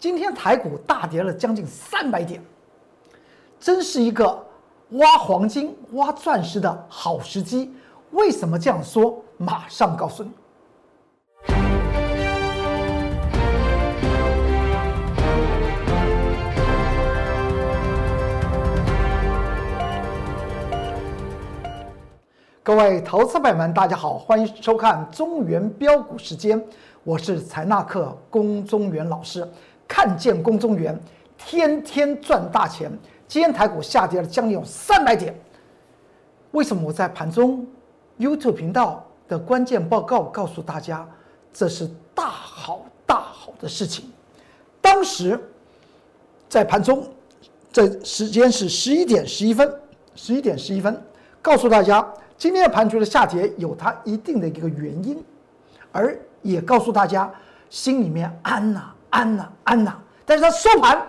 今天台股大跌了将近三百点，真是一个挖黄金、挖钻石的好时机。为什么这样说？马上告诉你。各位投资朋友们，大家好，欢迎收看中原标股时间，我是财纳克龚中原老师。看见宫中原，天天赚大钱。今天台股下跌了将近有三百点，为什么我在盘中 YouTube 频道的关键报告告诉大家，这是大好大好的事情？当时在盘中，这时间是十一点十一分，十一点十一分，告诉大家。今天的盘局的下跌有它一定的一个原因，而也告诉大家心里面安呐安呐安呐。但是它收盘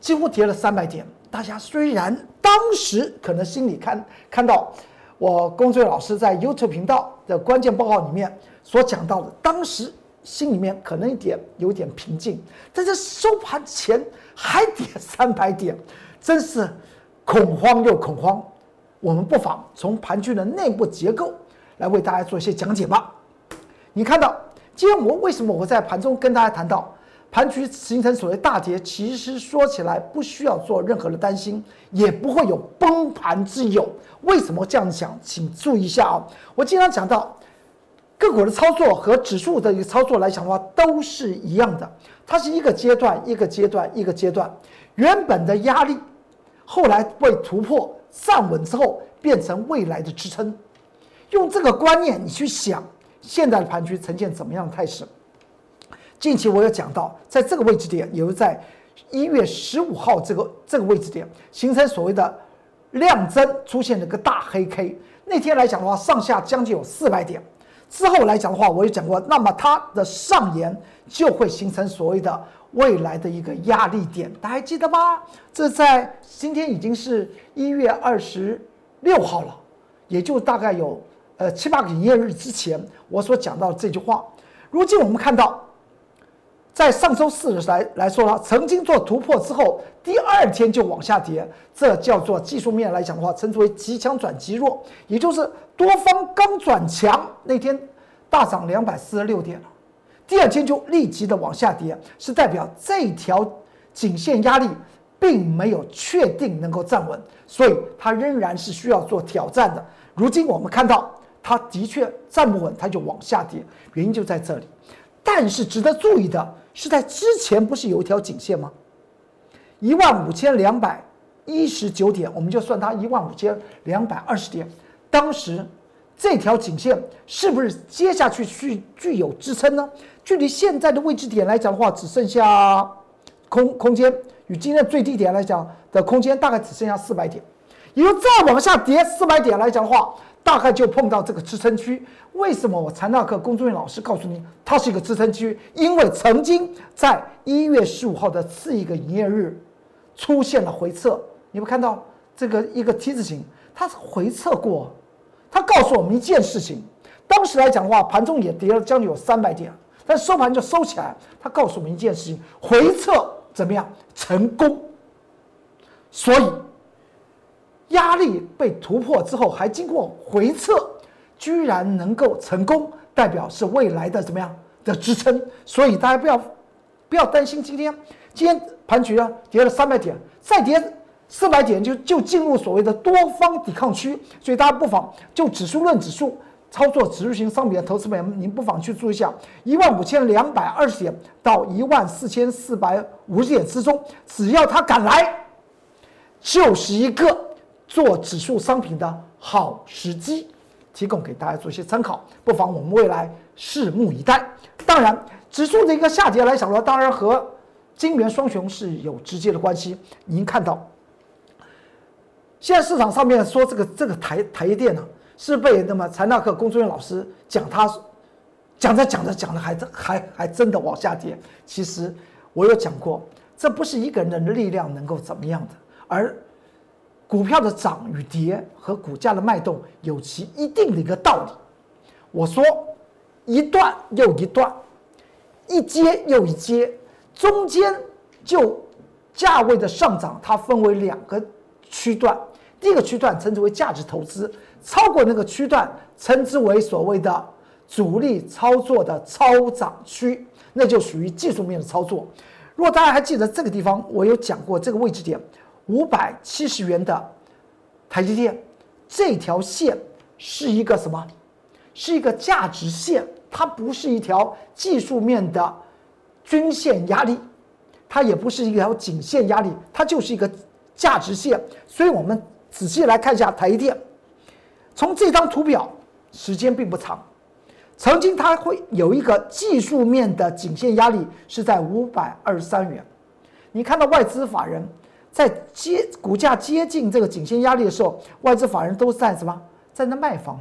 几乎跌了三百点，大家虽然当时可能心里看看到我龚俊老师在 YouTube 频道的关键报告里面所讲到的，当时心里面可能一点有点平静，但是收盘前还跌三百点，真是恐慌又恐慌。我们不妨从盘区的内部结构来为大家做一些讲解吧。你看到今天我为什么我在盘中跟大家谈到盘区形成所谓大跌，其实说起来不需要做任何的担心，也不会有崩盘之有。为什么这样讲？请注意一下啊！我经常讲到个股的操作和指数的一个操作来讲的话，都是一样的，它是一个阶段一个阶段一个阶段，原本的压力后来被突破。站稳之后，变成未来的支撑。用这个观念，你去想现在的盘局呈现怎么样的态势？近期我有讲到，在这个位置点，也就是在一月十五号这个这个位置点，形成所谓的量增，出现了个大黑 K。那天来讲的话，上下将近有四百点。之后来讲的话，我也讲过，那么它的上沿就会形成所谓的。未来的一个压力点，大家还记得吗？这在今天已经是一月二十六号了，也就大概有呃七八个营业日之前，我所讲到这句话。如今我们看到，在上周四来来说了，曾经做突破之后，第二天就往下跌，这叫做技术面来讲的话，称之为极强转极弱，也就是多方刚转强，那天大涨两百四十六点。第二天就立即的往下跌，是代表这条颈线压力并没有确定能够站稳，所以它仍然是需要做挑战的。如今我们看到它的确站不稳，它就往下跌，原因就在这里。但是值得注意的是，在之前不是有一条颈线吗？一万五千两百一十九点，我们就算它一万五千两百二十点，当时。这条颈线是不是接下去具具有支撑呢？距离现在的位置点来讲的话，只剩下空空间与今天最低点来讲的空间大概只剩下四百点。以后再往下跌四百点来讲的话，大概就碰到这个支撑区。为什么我财纳克工作人员老师告诉你它是一个支撑区？因为曾经在一月十五号的次一个营业日出现了回撤，你们看到这个一个 T 字形，它是回撤过。它告诉我们一件事情，当时来讲的话，盘中也跌了将近有三百点，但收盘就收起来。它告诉我们一件事情，回撤怎么样成功？所以压力被突破之后，还经过回撤，居然能够成功，代表是未来的怎么样的支撑？所以大家不要不要担心，今天今天盘局啊跌了三百点，再跌。四百点就就进入所谓的多方抵抗区，所以大家不妨就指数论指数操作指数型商品的投资朋友们，您不妨去注意一下一万五千两百二十点到一万四千四百五十点之中，只要它敢来，就是一个做指数商品的好时机，提供给大家做一些参考，不妨我们未来拭目以待。当然，指数的一个下跌来讲的话，当然和金元双雄是有直接的关系。您看到。现在市场上面说这个这个台台电呢，是被那么财纳克工作人员老师讲他，讲着讲着讲着还还还真的往下跌。其实我有讲过，这不是一个人的力量能够怎么样的，而股票的涨与跌和股价的脉动有其一定的一个道理。我说一段又一段，一阶又一阶，中间就价位的上涨，它分为两个区段。第一个区段称之为价值投资，超过那个区段称之为所谓的主力操作的超涨区，那就属于技术面的操作。如果大家还记得这个地方，我有讲过这个位置点，五百七十元的台积电这条线是一个什么？是一个价值线，它不是一条技术面的均线压力，它也不是一条颈线压力，它就是一个价值线。所以我们仔细来看一下台积电，从这张图表，时间并不长。曾经它会有一个技术面的颈线压力是在五百二十三元，你看到外资法人在接股价接近这个颈线压力的时候，外资法人都在什么？在那卖方。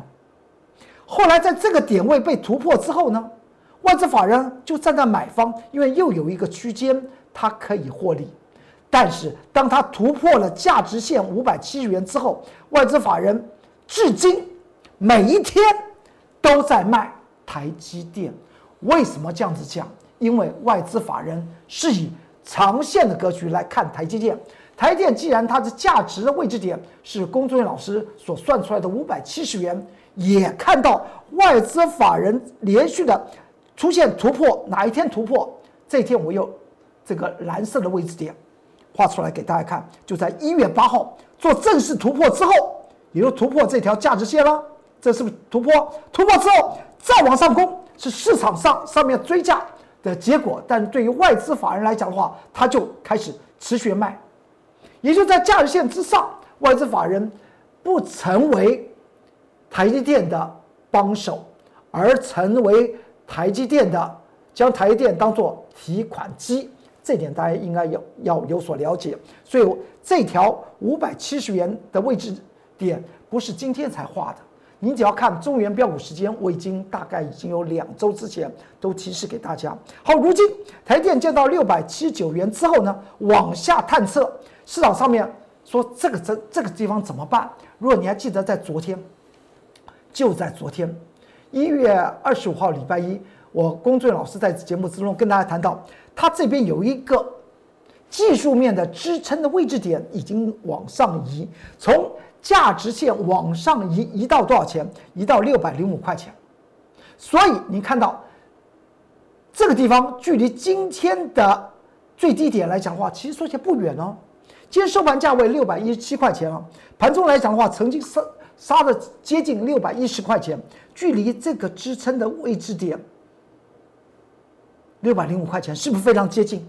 后来在这个点位被突破之后呢，外资法人就站在买方，因为又有一个区间它可以获利。但是当它突破了价值线五百七十元之后，外资法人至今每一天都在卖。台积电为什么这样子讲？因为外资法人是以长线的格局来看台积电。台电既然它的价值的位置点是龚忠元老师所算出来的五百七十元，也看到外资法人连续的出现突破，哪一天突破？这一天我又这个蓝色的位置点画出来给大家看，就在一月八号做正式突破之后，也就突破这条价值线了。这是不是突破？突破之后。再往上攻是市场上上面追价的结果，但对于外资法人来讲的话，他就开始持续卖，也就在价值线之上，外资法人不成为台积电的帮手，而成为台积电的将台积电当做提款机，这点大家应该要要有所了解。所以这条五百七十元的位置点不是今天才画的。你只要看中原标股时间，我已经大概已经有两周之前都提示给大家。好，如今台电见到六百七十九元之后呢，往下探测，市场上面说这个这这个地方怎么办？如果你还记得在昨天，就在昨天一月二十五号礼拜一，我龚俊老师在节目之中跟大家谈到，他这边有一个技术面的支撑的位置点已经往上移，从。价值线往上移，移到多少钱？移到六百零五块钱。所以你看到这个地方，距离今天的最低点来讲的话，其实说起来不远哦。今天收盘价位六百一十七块钱了，盘中来讲的话，曾经杀杀的接近六百一十块钱，距离这个支撑的位置点六百零五块钱，是不是非常接近？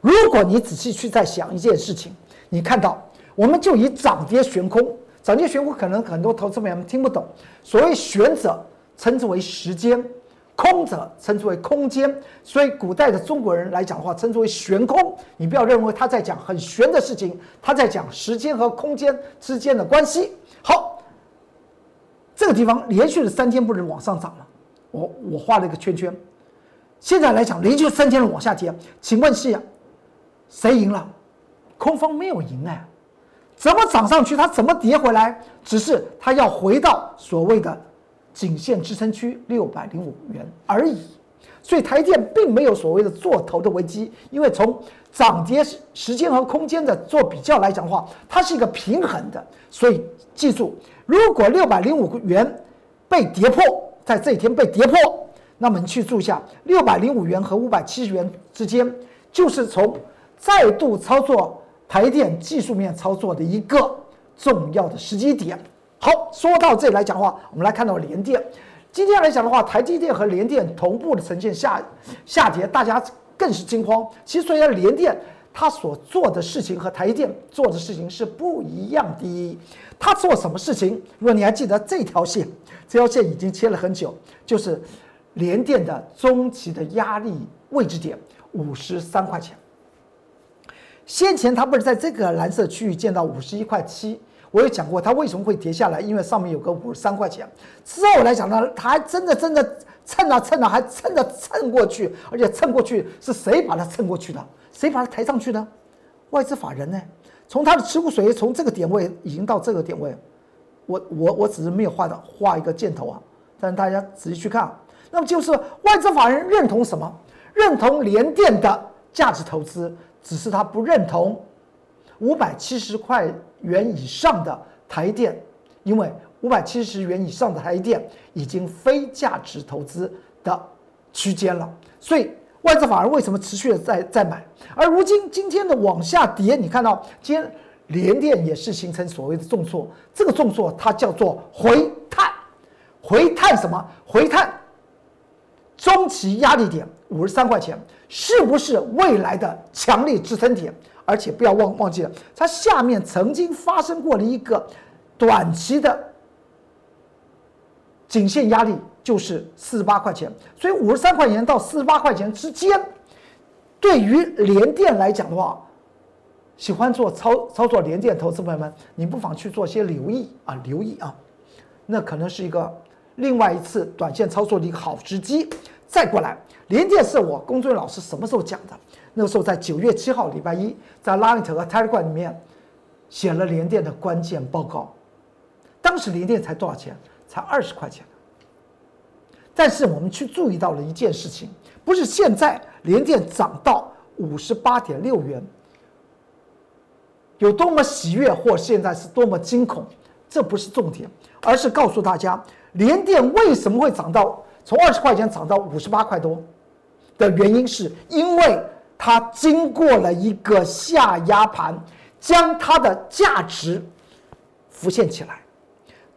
如果你仔细去再想一件事情，你看到。我们就以涨跌悬空，涨跌悬空可能很多投资朋友们听不懂。所谓悬者称之为时间，空者称之为空间。所以古代的中国人来讲的话，称之为悬空。你不要认为他在讲很悬的事情，他在讲时间和空间之间的关系。好，这个地方连续的三天不能往上涨了，我我画了一个圈圈。现在来讲，连续三天的往下跌，请问是谁赢了？空方没有赢哎。怎么涨上去？它怎么跌回来？只是它要回到所谓的颈线支撑区六百零五元而已。所以台电并没有所谓的做头的危机，因为从涨跌时间和空间的做比较来讲的话，它是一个平衡的。所以记住，如果六百零五元被跌破，在这一天被跌破，那么你去注意一下，六百零五元和五百七十元之间，就是从再度操作。台电技术面操作的一个重要的时机点。好，说到这里来讲的话，我们来看到联电。今天来讲的话，台积电和联电同步的呈现下下跌，大家更是惊慌。其实，虽然联电它所做的事情和台积电做的事情是不一样的。它做什么事情？如果你还记得这条线，这条线已经切了很久，就是联电的中期的压力位置点五十三块钱。先前它不是在这个蓝色区域见到五十一块七，我有讲过它为什么会跌下来，因为上面有个五十三块钱。之后来讲呢，它还真的真的蹭啊蹭啊，还蹭着蹭过去，而且蹭过去是谁把它蹭过去的？谁把它抬上去的？外资法人呢？从它的持股水位从这个点位已经到这个点位，我我我只是没有画的画一个箭头啊，但是大家仔细去看，那么就是外资法人认同什么？认同联电的。价值投资，只是他不认同五百七十块元以上的台电，因为五百七十元以上的台电已经非价值投资的区间了，所以外资反而为什么持续的在在买？而如今今天的往下跌，你看到今天联电也是形成所谓的重挫，这个重挫它叫做回探，回探什么？回探。中期压力点五十三块钱，是不是未来的强力支撑点？而且不要忘忘记了，它下面曾经发生过了一个短期的颈线压力，就是四十八块钱。所以五十三块钱到四十八块钱之间，对于联电来讲的话，喜欢做操操作联电投资朋友们，你不妨去做些留意啊，留意啊，那可能是一个。另外一次短线操作的一个好时机，再过来，连电是我龚俊老师什么时候讲的？那个时候在九月七号礼拜一，在 Line 和 Telegram 里面写了连电的关键报告。当时连电才多少钱？才二十块钱。但是我们去注意到了一件事情，不是现在连电涨到五十八点六元，有多么喜悦，或现在是多么惊恐，这不是重点，而是告诉大家。联电为什么会涨到从二十块钱涨到五十八块多？的原因是因为它经过了一个下压盘，将它的价值浮现起来。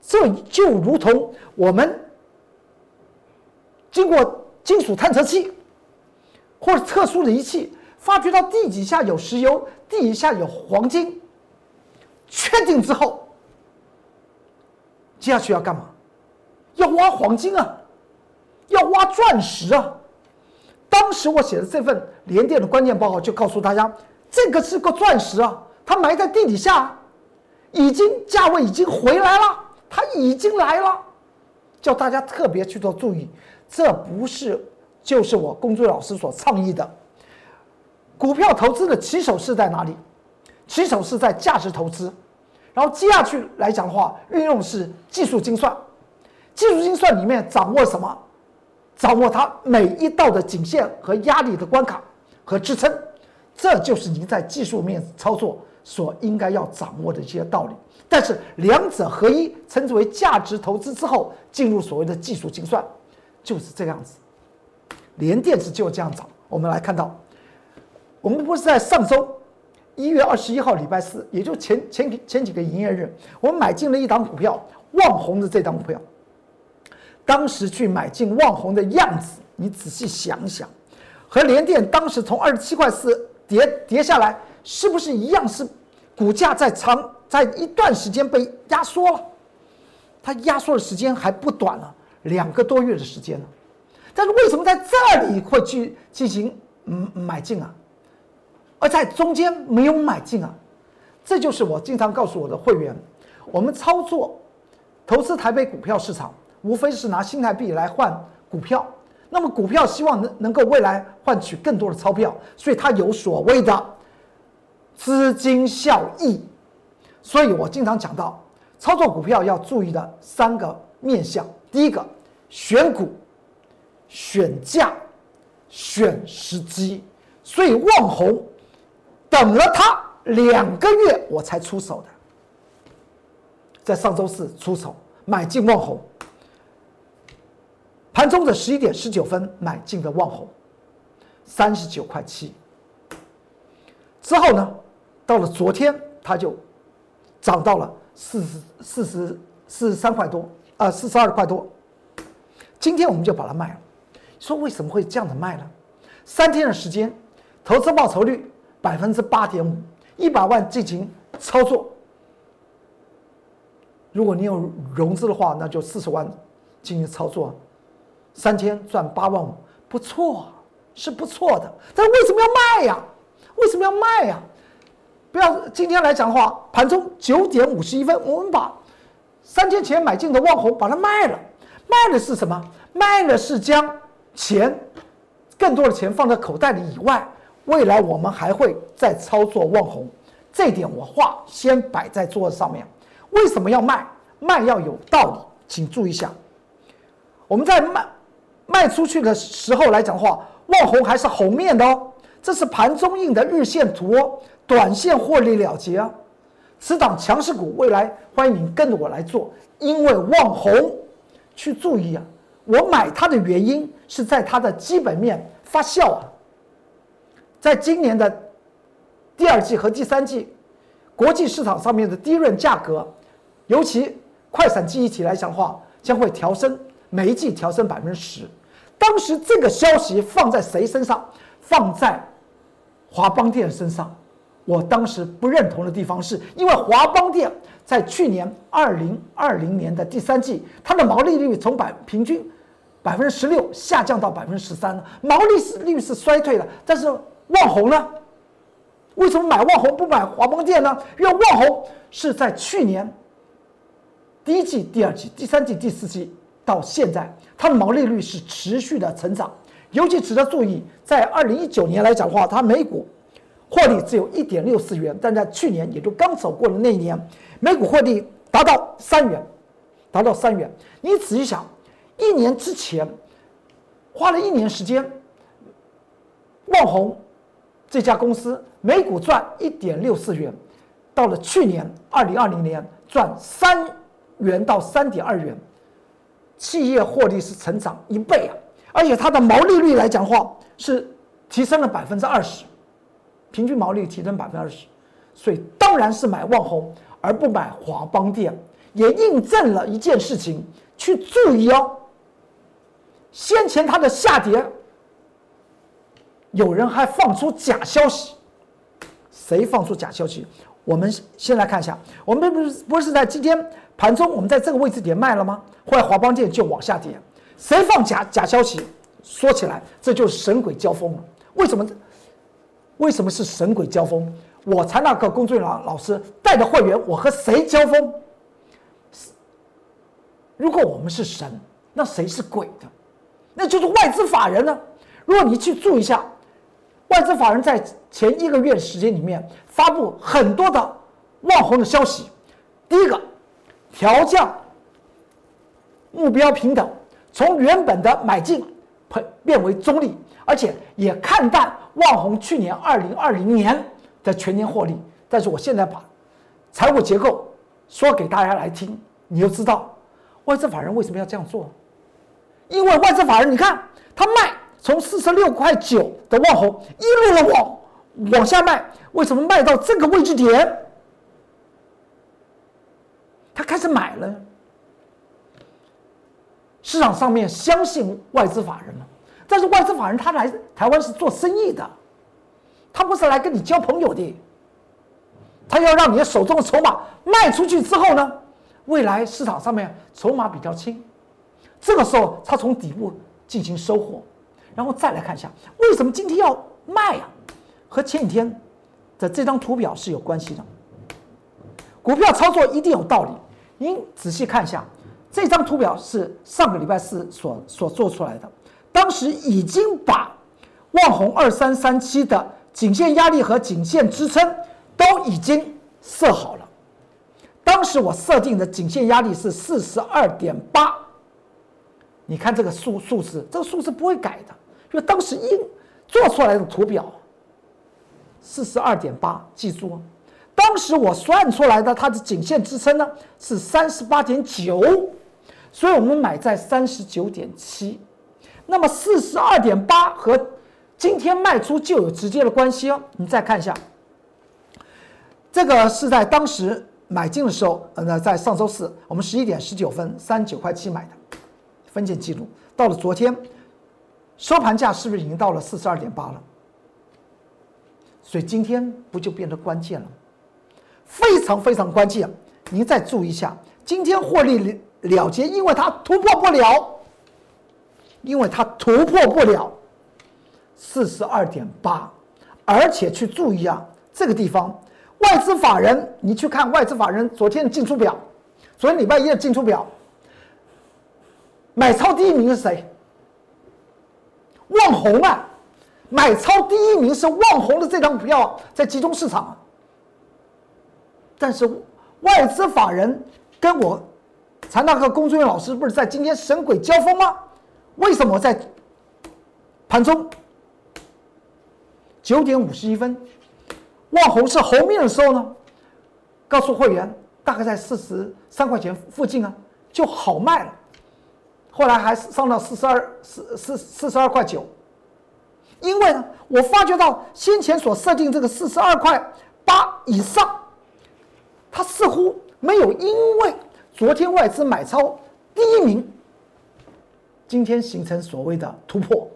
这就如同我们经过金属探测器或者特殊的仪器，发觉到地底下有石油，地底下有黄金，确定之后，接下去要干嘛？要挖黄金啊，要挖钻石啊！当时我写的这份联电的关键报告就告诉大家，这个是个钻石啊，它埋在地底下，已经价位已经回来了，它已经来了，叫大家特别去做注意。这不是就是我工作老师所倡议的股票投资的起手是在哪里？起手是在价值投资，然后接下去来讲的话，运用是技术精算。技术精算里面掌握什么？掌握它每一道的颈线和压力的关卡和支撑，这就是您在技术面操作所应该要掌握的一些道理。但是两者合一，称之为价值投资之后，进入所谓的技术精算，就是这样子。连电子就这样涨。我们来看到，我们不是在上周一月二十一号礼拜四，也就前前前几个营业日，我们买进了一档股票，旺红的这档股票。当时去买进旺宏的样子，你仔细想想，和联电当时从二十七块四跌跌下来，是不是一样？是股价在长在一段时间被压缩了，它压缩的时间还不短了，两个多月的时间呢。但是为什么在这里会去进行嗯买进啊？而在中间没有买进啊？这就是我经常告诉我的会员，我们操作投资台北股票市场。无非是拿新台币来换股票，那么股票希望能能够未来换取更多的钞票，所以它有所谓的资金效益。所以我经常讲到，操作股票要注意的三个面向：第一个，选股、选价、选时机。所以旺红等了它两个月，我才出手的，在上周四出手买进旺红。盘中的十一点十九分买进的旺红，三十九块七。之后呢，到了昨天，它就涨到了四十四十四十三块多，啊，四十二块多。今天我们就把它卖了。说为什么会这样的卖呢？三天的时间，投资报酬率百分之八点五，一百万进行操作。如果你有融资的话，那就四十万进行操作。三天赚八万五，不错，是不错的。但为什么要卖呀？为什么要卖呀？不要今天来讲的话，盘中九点五十一分，我们把三天前买进的旺红把它卖了。卖的是什么？卖的是将钱更多的钱放在口袋里以外，未来我们还会再操作旺红。这点我话先摆在桌子上面。为什么要卖？卖要有道理，请注意一下。我们在卖。卖出去的时候来讲的话，望红还是红面的哦。这是盘中印的日线图哦，短线获利了结啊。此档强势股，未来欢迎你跟着我来做，因为望红，去注意啊，我买它的原因是在它的基本面发酵啊，在今年的第二季和第三季，国际市场上面的低润价格，尤其快闪记忆体来讲话，将会调升，每一季调升百分之十。当时这个消息放在谁身上？放在华邦电身上。我当时不认同的地方，是因为华邦电在去年二零二零年的第三季，它的毛利率从百平均百分之十六下降到百分之十三了，毛利是率是衰退了。但是旺宏呢？为什么买旺宏不买华邦电呢？因为旺宏是在去年第一季、第二季、第三季、第四季到现在，它的毛利率是持续的成长。尤其值得注意，在二零一九年来讲的话，它每股。获利只有一点六四元，但在去年，也就刚走过的那一年，每股获利达到三元，达到三元。你仔细想，一年之前花了一年时间，旺宏这家公司每股赚一点六四元，到了去年二零二零年赚三元到三点二元，企业获利是成长一倍啊！而且它的毛利率来讲话，是提升了百分之二十。平均毛利提升百分之二十，所以当然是买旺宏而不买华邦电，也印证了一件事情，去注意哦。先前它的下跌，有人还放出假消息，谁放出假消息？我们先来看一下，我们不是不是在今天盘中我们在这个位置点卖了吗？后来华邦电就往下跌，谁放假假消息？说起来这就是神鬼交锋了，为什么？为什么是神鬼交锋？我才那个工作人员老师带的会员，我和谁交锋？如果我们是神，那谁是鬼的？那就是外资法人呢。如果你去注意一下，外资法人在前一个月时间里面发布很多的望红的消息。第一个，调降目标平等，从原本的买进变变为中立。而且也看淡旺宏去年二零二零年的全年获利，但是我现在把财务结构说给大家来听，你就知道外资法人为什么要这样做。因为外资法人，你看他卖从四十六块九的旺宏一路的往往下卖，为什么卖到这个位置点，他开始买了？市场上面相信外资法人吗？但是外资法人他来台湾是做生意的，他不是来跟你交朋友的，他要让你的手中的筹码卖出去之后呢，未来市场上面筹码比较轻，这个时候他从底部进行收获，然后再来看一下为什么今天要卖啊？和前几天的这张图表是有关系的。股票操作一定有道理，您仔细看一下，这张图表是上个礼拜四所所做出来的。当时已经把万红二三三七的颈线压力和颈线支撑都已经设好了。当时我设定的颈线压力是四十二点八，你看这个数数字，这个数字不会改的，因为当时应做出来的图表四十二点八，记住，当时我算出来的它的颈线支撑呢是三十八点九，所以我们买在三十九点七。那么四十二点八和今天卖出就有直接的关系哦。你再看一下，这个是在当时买进的时候，呃，在上周四我们十一点十九分三九块七买的，分件记录。到了昨天收盘价是不是已经到了四十二点八了？所以今天不就变得关键了？非常非常关键。您再注意一下，今天获利了结，因为它突破不了。因为它突破不了四十二点八，而且去注意啊，这个地方外资法人，你去看外资法人昨天的进出表，昨天礼拜一的进出表，买超第一名是谁？旺红啊，买超第一名是旺红的这张股票在集中市场，但是外资法人跟我财纳克工作人员老师不是在今天神鬼交锋吗？为什么在盘中九点五十一分，望红是红面的时候呢，告诉会员大概在四十三块钱附近啊，就好卖了。后来还上到四十二四四四十二块九，因为呢，我发觉到先前所设定这个四十二块八以上，它似乎没有因为昨天外资买超第一名，今天形成所谓的突破。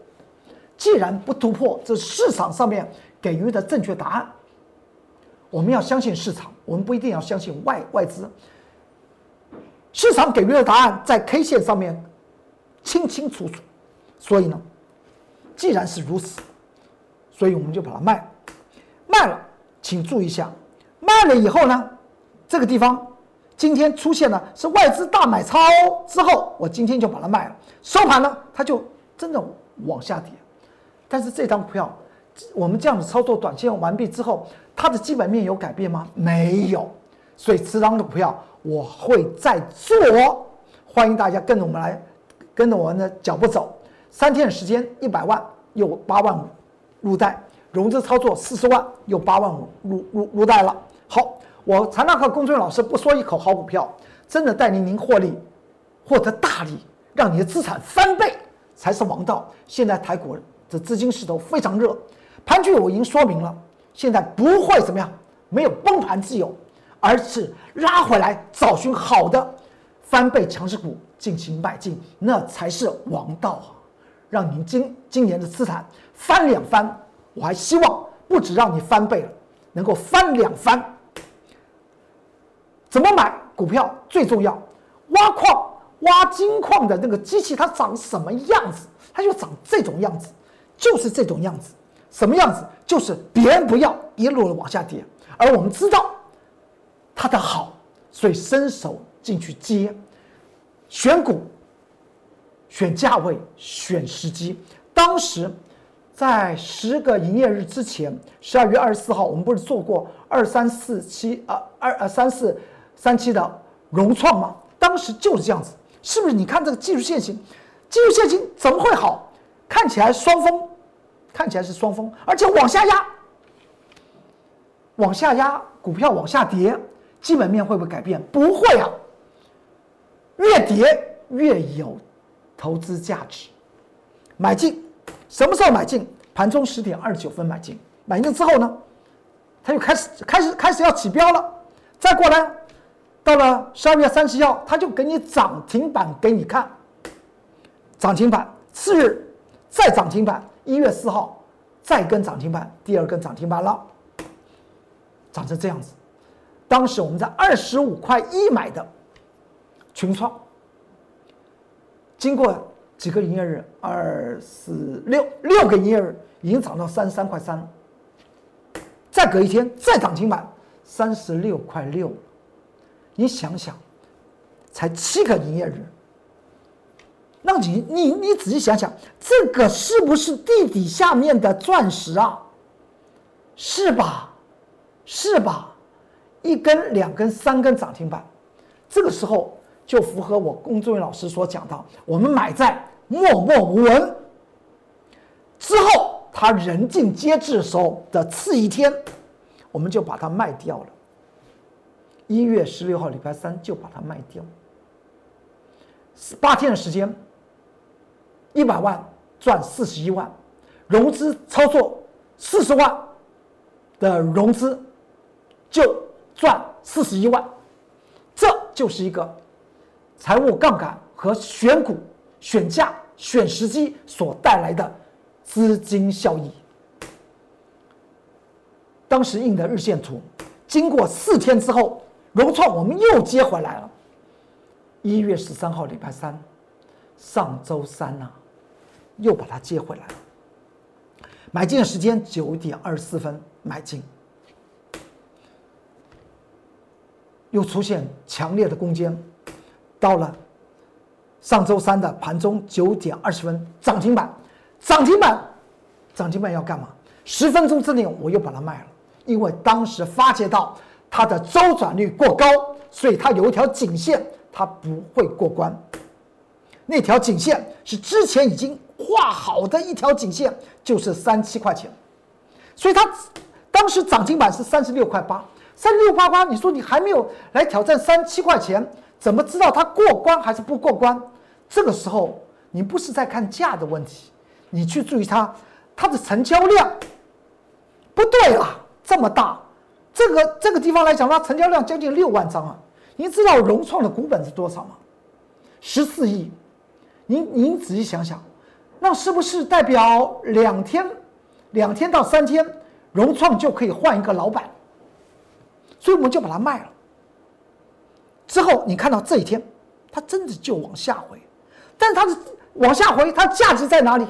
既然不突破，这市场上面给予的正确答案，我们要相信市场，我们不一定要相信外外资。市场给予的答案在 K 线上面清清楚楚，所以呢，既然是如此，所以我们就把它卖了，卖了，请注意一下，卖了以后呢，这个地方今天出现了是外资大买超之后，我今天就把它卖了，收盘呢，它就真的往下跌。但是这张股票，我们这样子操作短线完毕之后，它的基本面有改变吗？没有，所以这张的股票我会再做。欢迎大家跟着我们来，跟着我们的脚步走。三天的时间，一百万又八万五入袋，融资操作四十万又八万五入入入袋了。好，我财纳克公孙老师不说一口好股票，真的带领您获利，获得大利，让你的资产翻倍才是王道。现在台股。这资金势头非常热，盘局我已经说明了，现在不会怎么样，没有崩盘之有，而是拉回来找寻好的翻倍强势股进行迈进，那才是王道啊！让您今今年的资产翻两番，我还希望不止让你翻倍了，能够翻两番。怎么买股票最重要？挖矿挖金矿的那个机器它长什么样子？它就长这种样子。就是这种样子，什么样子？就是别人不要，一路的往下跌，而我们知道它的好，所以伸手进去接，选股、选价位、选时机。当时在十个营业日之前，十二月二十四号，我们不是做过二三四七啊二呃三四三七的融创吗？当时就是这样子，是不是？你看这个技术线型，技术线型怎么会好？看起来双峰。看起来是双峰，而且往下压，往下压，股票往下跌，基本面会不会改变？不会啊，越跌越有投资价值。买进，什么时候买进？盘中十点二十九分买进，买进之后呢，它又开始开始开始要起标了。再过来，到了十二月三十号，它就给你涨停板给你看，涨停板，次日再涨停板。一月四号，再跟涨停板，第二根涨停板了，长成这样子。当时我们在二十五块一买的群创，经过几个营业日，二四六六个营业日，已经涨到三十三块三。再隔一天，再涨停板，三十六块六。你想想，才七个营业日。那你你你仔细想想，这个是不是地底下面的钻石啊？是吧？是吧？一根、两根、三根涨停板，这个时候就符合我龚作伟老师所讲到，我们买在默默无闻之后，他人尽皆知的时候的次一天，我们就把它卖掉了。一月十六号礼拜三就把它卖掉，八天的时间。一百万赚四十一万，融资操作四十万的融资就赚四十一万，这就是一个财务杠杆和选股、选价、选时机所带来的资金效益。当时印的日线图，经过四天之后，融创我们又接回来了。一月十三号，礼拜三，上周三呐。又把它接回来了。买进的时间九点二十四分买进，又出现强烈的攻坚，到了上周三的盘中九点二十分涨停板，涨停板，涨停板要干嘛？十分钟之内我又把它卖了，因为当时发觉到它的周转率过高，所以它有一条颈线，它不会过关。那条颈线是之前已经。画好的一条颈线就是三七块钱，所以它当时涨停板是三十六块八，三六八八，你说你还没有来挑战三七块钱，怎么知道它过关还是不过关？这个时候你不是在看价的问题，你去注意它它的成交量，不对啦，这么大，这个这个地方来讲，它成交量将近六万张啊！您知道融创的股本是多少吗？十四亿，您您仔细想想，那是不是代表两天，两天到三天，融创就可以换一个老板？所以我们就把它卖了。之后你看到这一天，它真的就往下回，但它的往下回，它价值在哪里？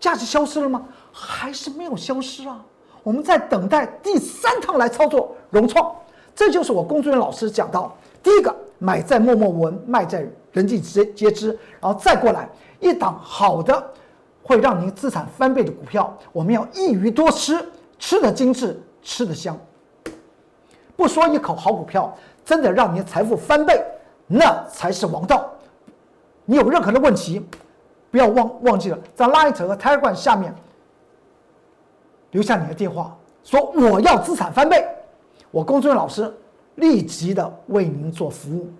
价值消失了吗？还是没有消失啊？我们在等待第三趟来操作融创，这就是我工作人员老师讲到第一个。买在默默无闻，卖在人尽皆皆知，然后再过来一档好的，会让您资产翻倍的股票，我们要一鱼多吃，吃的精致，吃的香。不说一口好股票，真的让您财富翻倍，那才是王道。你有任何的问题，不要忘忘记了在 Light 和 Telegram 下面留下你的电话，说我要资产翻倍，我工作人员老师。立即的为您做服务。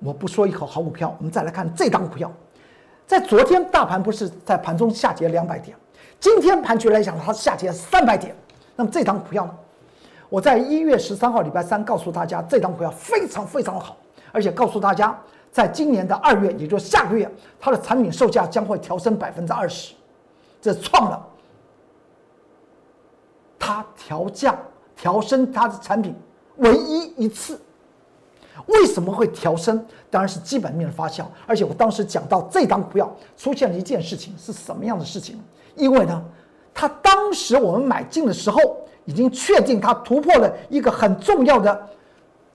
我不说一口好股票，我们再来看这档股票。在昨天大盘不是在盘中下跌两百点，今天盘局来讲它下跌三百点。那么这档股票呢？我在一月十三号礼拜三告诉大家，这档股票非常非常好，而且告诉大家，在今年的二月，也就下个月，它的产品售价将会调升百分之二十，这创了它调降、调升它的产品。唯一一次，为什么会调升？当然是基本面的发酵。而且我当时讲到这档股票出现了一件事情，是什么样的事情？因为呢，它当时我们买进的时候，已经确定它突破了一个很重要的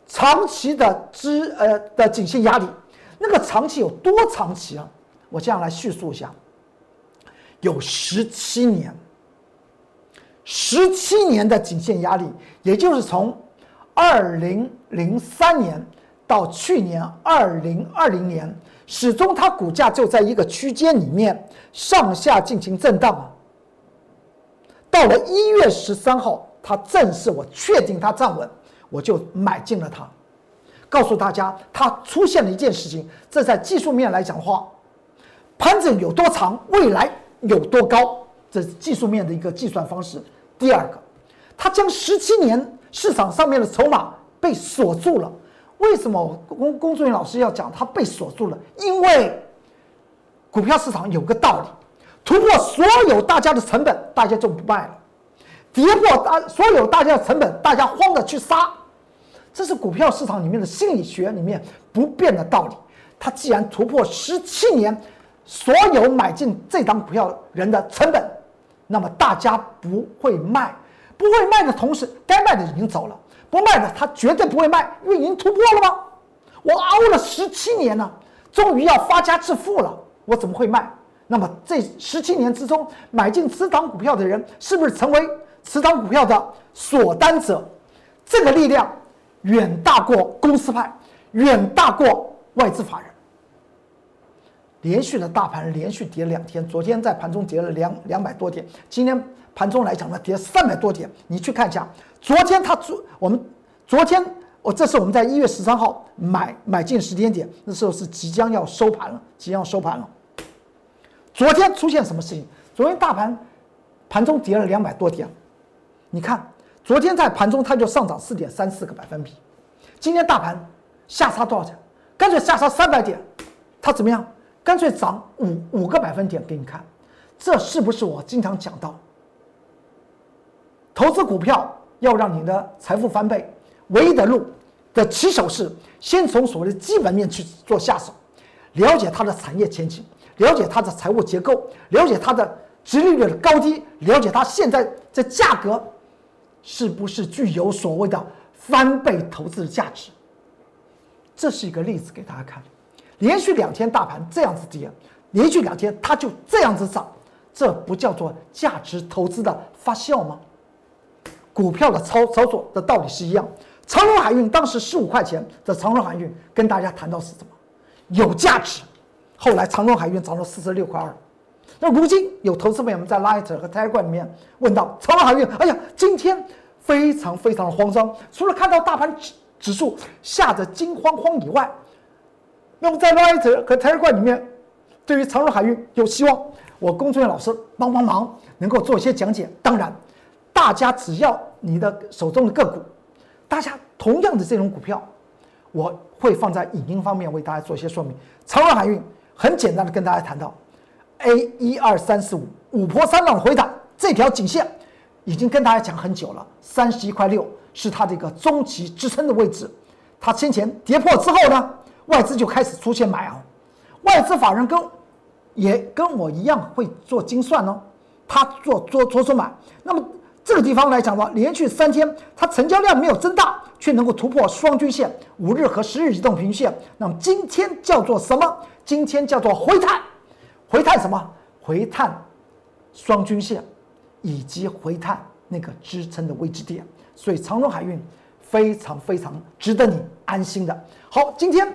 长期的支呃的颈线压力。那个长期有多长期啊？我这样来叙述一下，有十七年，十七年的颈线压力，也就是从。二零零三年到去年二零二零年，始终它股价就在一个区间里面上下进行震荡。到了一月十三号，它正式我确定它站稳，我就买进了它。告诉大家，它出现了一件事情，这在技术面来讲的话，盘整有多长，未来有多高，这是技术面的一个计算方式。第二个，它将十七年。市场上面的筹码被锁住了，为什么工工作人老师要讲它被锁住了？因为股票市场有个道理，突破所有大家的成本，大家就不卖了；跌破大所有大家的成本，大家慌的去杀。这是股票市场里面的心理学里面不变的道理。它既然突破十七年所有买进这张股票人的成本，那么大家不会卖。不会卖的同时，该卖的已经走了，不卖的他绝对不会卖，因为已经突破了吗？我熬了十七年了，终于要发家致富了，我怎么会卖？那么这十七年之中，买进此档股票的人，是不是成为此档股票的锁单者？这个力量远大过公司派，远大过外资法人。连续的大盘连续跌两天，昨天在盘中跌了两两百多点，今天。盘中来讲呢，跌三百多点。你去看一下，昨天它昨我们昨天我这是我们在一月十三号买买进时间点，那时候是即将要收盘了，即将要收盘了。昨天出现什么事情？昨天大盘盘中跌了两百多点，你看昨天在盘中它就上涨四点三四个百分比，今天大盘下杀多少钱？干脆下杀三百点，它怎么样？干脆涨五五个百分点给你看，这是不是我经常讲到？投资股票要让你的财富翻倍，唯一的路的起手是先从所谓的基本面去做下手，了解它的产业前景，了解它的财务结构，了解它的殖利率的高低，了解它现在这价格是不是具有所谓的翻倍投资的价值。这是一个例子给大家看，连续两天大盘这样子跌，连续两天它就这样子涨，这不叫做价值投资的发酵吗？股票的操操作的道理是一样，长荣海运当时十五块钱的长荣海运跟大家谈到是什么？有价值。后来长荣海运涨到四十六块二，那如今有投资朋友们在 Light 和 Telegram 里面问到长荣海运，哎呀，今天非常非常的慌张，除了看到大盘指指数吓得惊慌慌以外，那么在 Light 和 Telegram 里面，对于长荣海运有希望，我工作人员老师帮帮忙，能够做一些讲解。当然，大家只要你的手中的个股，大家同样的这种股票，我会放在影音方面为大家做一些说明。长荣海运很简单的跟大家谈到，A 一二三四五五波三浪回档这条颈线，已经跟大家讲很久了，三十一块六是它的一个中期支撑的位置。它先前跌破之后呢，外资就开始出现买啊，外资法人跟也跟我一样会做精算哦，他做做做出买，那么。这个地方来讲的话，连续三天它成交量没有增大，却能够突破双均线、五日和十日移动平均线。那么今天叫做什么？今天叫做回探，回探什么？回探双均线以及回探那个支撑的位置点。所以长荣海运非常非常值得你安心的。好，今天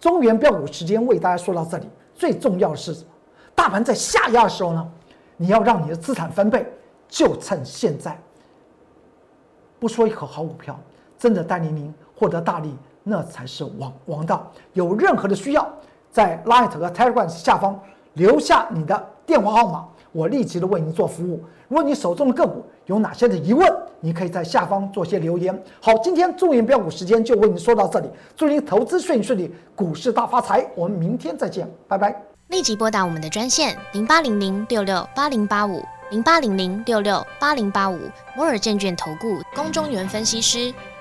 中原标股时间为大家说到这里。最重要的是什么？大盘在下压的时候呢，你要让你的资产翻倍。就趁现在，不说一口好股票，真的带领您获得大利，那才是王王道。有任何的需要，在 Light 和 Telegram 下方留下你的电话号码，我立即的为您做服务。如果你手中的个股有哪些的疑问，你可以在下方做些留言。好，今天中原标股时间就为您说到这里，祝您投资顺顺利，股市大发财。我们明天再见，拜拜。立即拨打我们的专线零八零零六六八零八五。零八零零六六八零八五摩尔证券投顾龚中原分析师，